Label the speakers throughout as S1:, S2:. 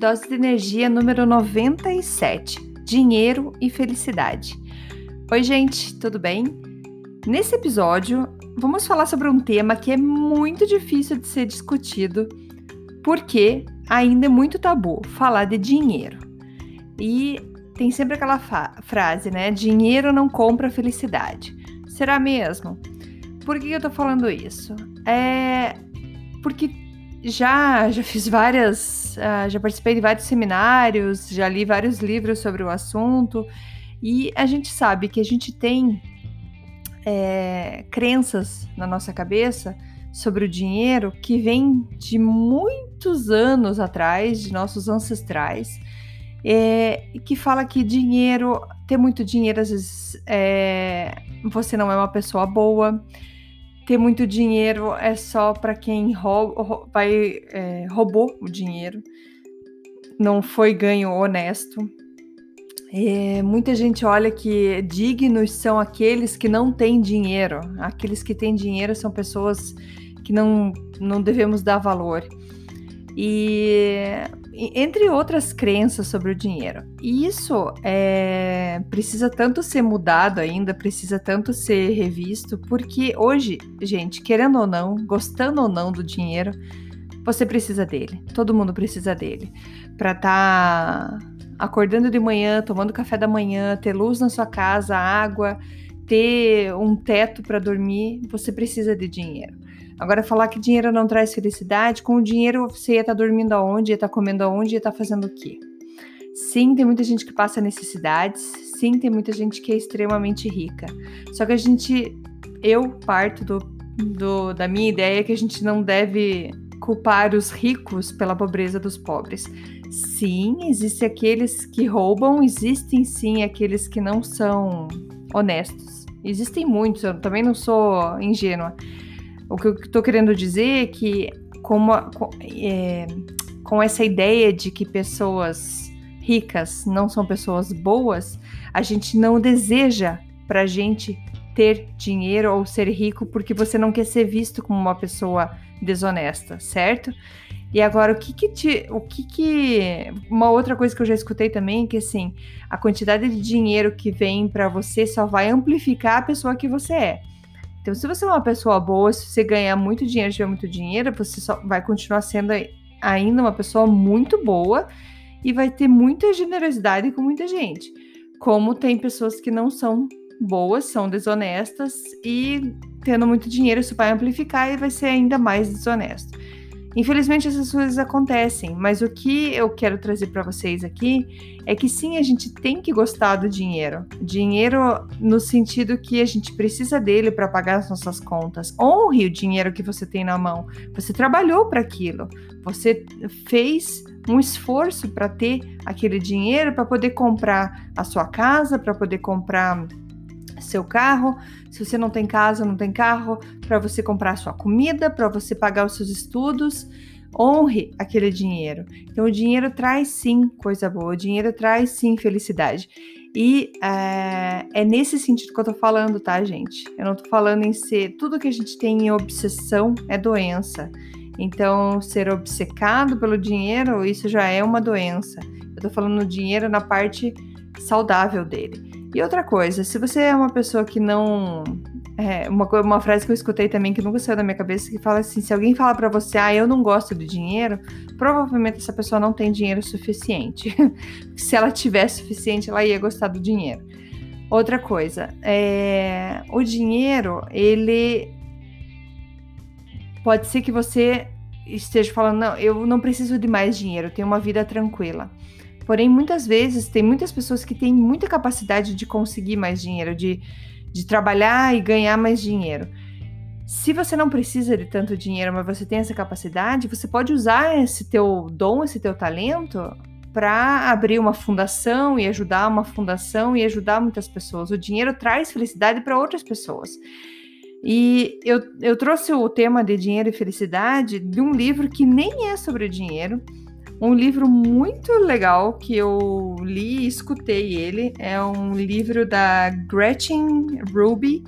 S1: Dose de energia número 97: Dinheiro e felicidade. Oi, gente, tudo bem? Nesse episódio, vamos falar sobre um tema que é muito difícil de ser discutido, porque ainda é muito tabu falar de dinheiro. E tem sempre aquela frase, né? Dinheiro não compra felicidade. Será mesmo? Por que eu tô falando isso? É porque já já fiz várias, uh, já participei de vários seminários, já li vários livros sobre o assunto. E a gente sabe que a gente tem é, crenças na nossa cabeça sobre o dinheiro que vem de muitos anos atrás, de nossos ancestrais, é, que fala que dinheiro, ter muito dinheiro às vezes é, você não é uma pessoa boa ter muito dinheiro é só para quem rouba, vai, é, roubou o dinheiro, não foi ganho honesto. É, muita gente olha que dignos são aqueles que não têm dinheiro. Aqueles que têm dinheiro são pessoas que não, não devemos dar valor. E entre outras crenças sobre o dinheiro. E isso é, precisa tanto ser mudado ainda, precisa tanto ser revisto, porque hoje, gente, querendo ou não, gostando ou não do dinheiro, você precisa dele. Todo mundo precisa dele. Para estar tá acordando de manhã, tomando café da manhã, ter luz na sua casa, água, ter um teto para dormir, você precisa de dinheiro. Agora, falar que dinheiro não traz felicidade, com o dinheiro você ia estar tá dormindo aonde, ia estar tá comendo aonde, ia estar tá fazendo o quê? Sim, tem muita gente que passa necessidades, sim, tem muita gente que é extremamente rica. Só que a gente, eu parto do, do, da minha ideia que a gente não deve culpar os ricos pela pobreza dos pobres. Sim, existem aqueles que roubam, existem sim aqueles que não são honestos. Existem muitos, eu também não sou ingênua. O que eu estou querendo dizer é que, como, é, com essa ideia de que pessoas ricas não são pessoas boas, a gente não deseja para a gente ter dinheiro ou ser rico porque você não quer ser visto como uma pessoa desonesta, certo? E agora, o que que te. O que que. Uma outra coisa que eu já escutei também, que assim, a quantidade de dinheiro que vem para você só vai amplificar a pessoa que você é. Então, se você é uma pessoa boa, se você ganhar muito dinheiro, tiver muito dinheiro, você só vai continuar sendo ainda uma pessoa muito boa e vai ter muita generosidade com muita gente. Como tem pessoas que não são boas, são desonestas e tendo muito dinheiro isso vai amplificar e vai ser ainda mais desonesto. Infelizmente essas coisas acontecem, mas o que eu quero trazer para vocês aqui é que sim, a gente tem que gostar do dinheiro. Dinheiro no sentido que a gente precisa dele para pagar as nossas contas. Honre o dinheiro que você tem na mão. Você trabalhou para aquilo. Você fez um esforço para ter aquele dinheiro para poder comprar a sua casa, para poder comprar seu carro, se você não tem casa, não tem carro, para você comprar sua comida, para você pagar os seus estudos. Honre aquele dinheiro. Então, o dinheiro traz sim coisa boa, o dinheiro traz sim felicidade. E é, é nesse sentido que eu tô falando, tá, gente? Eu não tô falando em ser. Tudo que a gente tem em obsessão é doença. Então, ser obcecado pelo dinheiro, isso já é uma doença. Eu tô falando dinheiro na parte saudável dele. E outra coisa, se você é uma pessoa que não. É, uma, uma frase que eu escutei também que nunca saiu da minha cabeça, que fala assim: se alguém fala para você, ah, eu não gosto de dinheiro, provavelmente essa pessoa não tem dinheiro suficiente. se ela tivesse suficiente, ela ia gostar do dinheiro. Outra coisa, é, o dinheiro, ele. Pode ser que você esteja falando, não, eu não preciso de mais dinheiro, eu tenho uma vida tranquila. Porém, muitas vezes tem muitas pessoas que têm muita capacidade de conseguir mais dinheiro, de, de trabalhar e ganhar mais dinheiro. Se você não precisa de tanto dinheiro, mas você tem essa capacidade, você pode usar esse teu dom, esse teu talento para abrir uma fundação e ajudar uma fundação e ajudar muitas pessoas. O dinheiro traz felicidade para outras pessoas. E eu, eu trouxe o tema de dinheiro e felicidade de um livro que nem é sobre dinheiro, um livro muito legal que eu li e escutei ele. É um livro da Gretchen Ruby.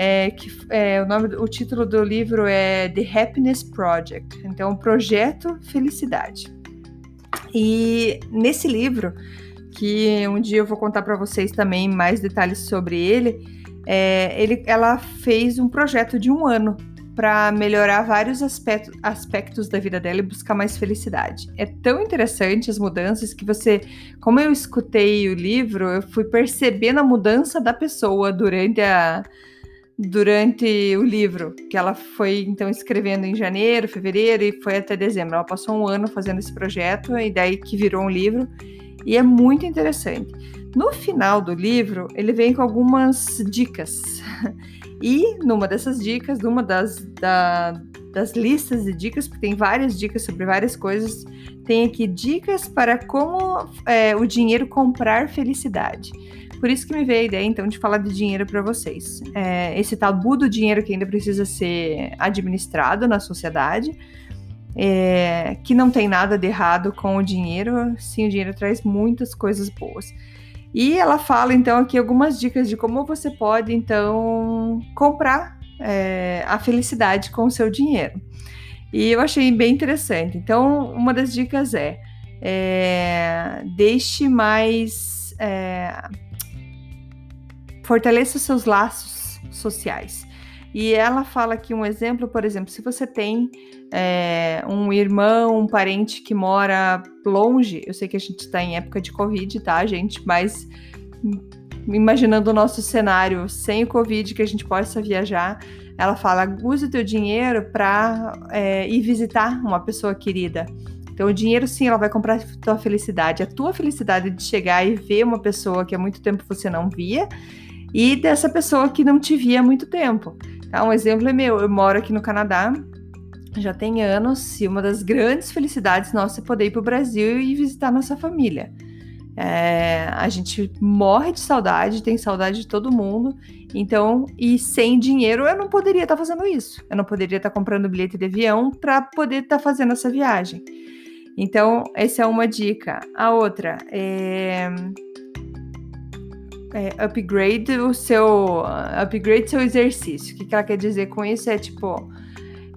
S1: É, que é, o nome, o título do livro é The Happiness Project. Então, Projeto Felicidade. E nesse livro, que um dia eu vou contar para vocês também mais detalhes sobre ele, é, ele, ela fez um projeto de um ano para melhorar vários aspectos, da vida dela e buscar mais felicidade. É tão interessante as mudanças que você, como eu escutei o livro, eu fui percebendo a mudança da pessoa durante a durante o livro, que ela foi então escrevendo em janeiro, fevereiro e foi até dezembro. Ela passou um ano fazendo esse projeto e daí que virou um livro e é muito interessante. No final do livro, ele vem com algumas dicas. E numa dessas dicas, numa das, da, das listas de dicas, porque tem várias dicas sobre várias coisas, tem aqui dicas para como é, o dinheiro comprar felicidade. Por isso que me veio a ideia, então, de falar de dinheiro para vocês. É, esse tabu do dinheiro que ainda precisa ser administrado na sociedade, é, que não tem nada de errado com o dinheiro, sim, o dinheiro traz muitas coisas boas. E ela fala então aqui algumas dicas de como você pode então comprar é, a felicidade com o seu dinheiro. E eu achei bem interessante. Então, uma das dicas é, é deixe mais. É, fortaleça seus laços sociais. E ela fala aqui um exemplo, por exemplo, se você tem é, um irmão, um parente que mora longe, eu sei que a gente está em época de Covid, tá, gente? Mas imaginando o nosso cenário sem o Covid, que a gente possa viajar, ela fala: use o teu dinheiro para é, ir visitar uma pessoa querida. Então, o dinheiro, sim, ela vai comprar a tua felicidade. A tua felicidade de chegar e ver uma pessoa que há muito tempo você não via e dessa pessoa que não te via há muito tempo. Tá? Um exemplo é meu, eu moro aqui no Canadá, já tem anos, e uma das grandes felicidades nossas é poder ir para o Brasil e visitar nossa família. É, a gente morre de saudade, tem saudade de todo mundo. Então, e sem dinheiro eu não poderia estar tá fazendo isso. Eu não poderia estar tá comprando bilhete de avião para poder estar tá fazendo essa viagem. Então, essa é uma dica. A outra é é, upgrade o seu upgrade seu exercício. O que, que ela quer dizer com isso é tipo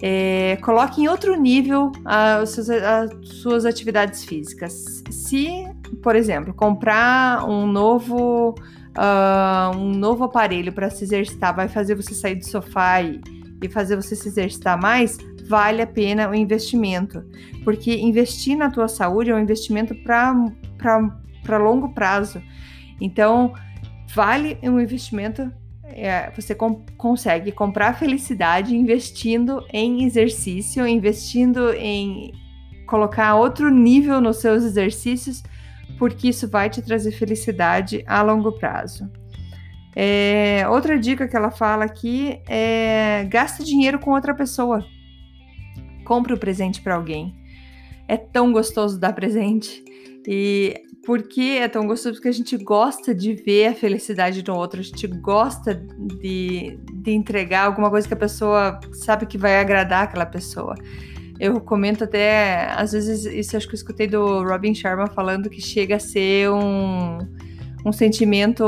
S1: é, coloque em outro nível as suas, as suas atividades físicas. Se, por exemplo, comprar um novo uh, um novo aparelho para se exercitar vai fazer você sair do sofá e, e fazer você se exercitar mais, vale a pena o investimento, porque investir na tua saúde é um investimento para longo prazo. Então, vale um investimento. É, você com, consegue comprar felicidade investindo em exercício, investindo em colocar outro nível nos seus exercícios, porque isso vai te trazer felicidade a longo prazo. É, outra dica que ela fala aqui é gaste dinheiro com outra pessoa. Compre o um presente para alguém. É tão gostoso dar presente. E por que é tão gostoso? Porque a gente gosta de ver a felicidade do outro, a gente gosta de, de entregar alguma coisa que a pessoa sabe que vai agradar aquela pessoa. Eu comento até, às vezes, isso acho que eu escutei do Robin Sharma falando que chega a ser um, um sentimento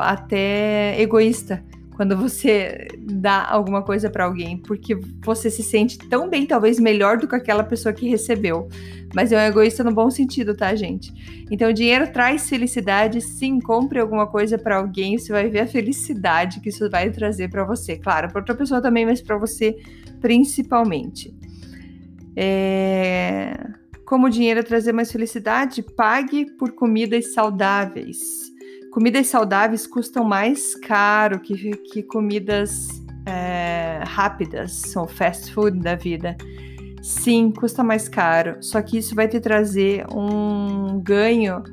S1: até egoísta quando você dá alguma coisa para alguém, porque você se sente tão bem, talvez melhor do que aquela pessoa que recebeu. Mas é um egoísta no bom sentido, tá, gente? Então, dinheiro traz felicidade. Sim, compre alguma coisa para alguém, você vai ver a felicidade que isso vai trazer para você. Claro, para outra pessoa também, mas para você principalmente. É... Como o dinheiro trazer mais felicidade, pague por comidas saudáveis comidas saudáveis custam mais caro que, que comidas é, rápidas, são fast food da vida. Sim, custa mais caro, só que isso vai te trazer um ganho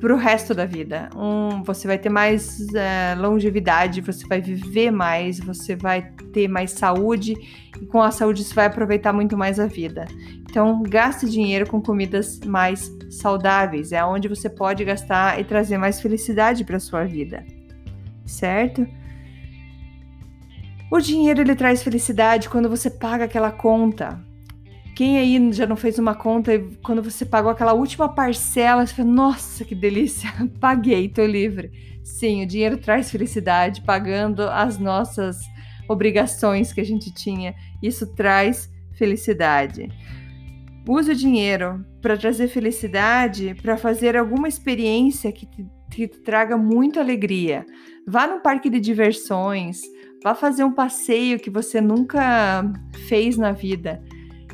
S1: para o resto da vida. Um, você vai ter mais é, longevidade, você vai viver mais, você vai ter mais saúde e com a saúde você vai aproveitar muito mais a vida. Então, gaste dinheiro com comidas mais saudáveis, é onde você pode gastar e trazer mais felicidade para sua vida. Certo? O dinheiro ele traz felicidade quando você paga aquela conta. Quem aí já não fez uma conta e quando você pagou aquela última parcela, você fala, nossa, que delícia, paguei, tô livre. Sim, o dinheiro traz felicidade, pagando as nossas obrigações que a gente tinha. Isso traz felicidade. Use o dinheiro para trazer felicidade, para fazer alguma experiência que te, que te traga muita alegria. Vá no parque de diversões, vá fazer um passeio que você nunca fez na vida.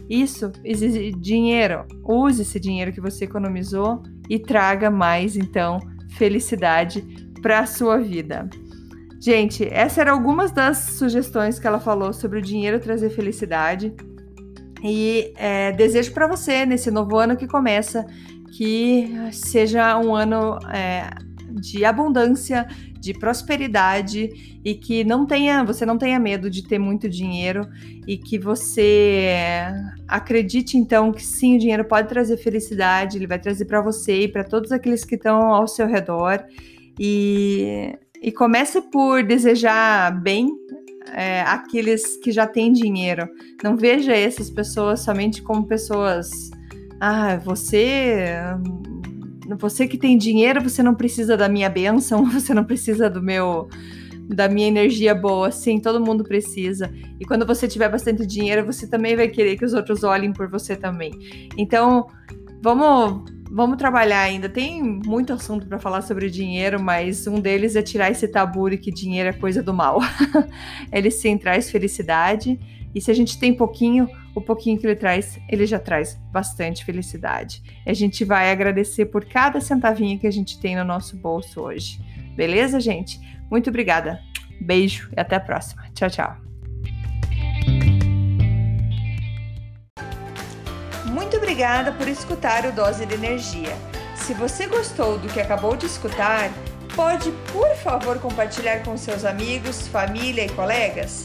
S1: Isso exige dinheiro. Use esse dinheiro que você economizou e traga mais, então, felicidade para a sua vida. Gente, essas eram algumas das sugestões que ela falou sobre o dinheiro trazer felicidade. E é, desejo para você, nesse novo ano que começa, que seja um ano é, de abundância, de prosperidade e que não tenha, você não tenha medo de ter muito dinheiro e que você acredite então que sim, o dinheiro pode trazer felicidade, ele vai trazer para você e para todos aqueles que estão ao seu redor e e comece por desejar bem é, aqueles que já têm dinheiro. Não veja essas pessoas somente como pessoas. Ah, você você que tem dinheiro, você não precisa da minha bênção, você não precisa do meu da minha energia boa, sim, todo mundo precisa. E quando você tiver bastante dinheiro, você também vai querer que os outros olhem por você também. Então, vamos vamos trabalhar ainda. Tem muito assunto para falar sobre dinheiro, mas um deles é tirar esse tabu de que dinheiro é coisa do mal. Ele sim traz felicidade, e se a gente tem pouquinho, o pouquinho que ele traz, ele já traz bastante felicidade. E a gente vai agradecer por cada centavinho que a gente tem no nosso bolso hoje. Beleza, gente? Muito obrigada. Beijo e até a próxima. Tchau, tchau. Muito obrigada por escutar o Dose de Energia. Se você gostou do que acabou de escutar, pode, por favor, compartilhar com seus amigos, família e colegas?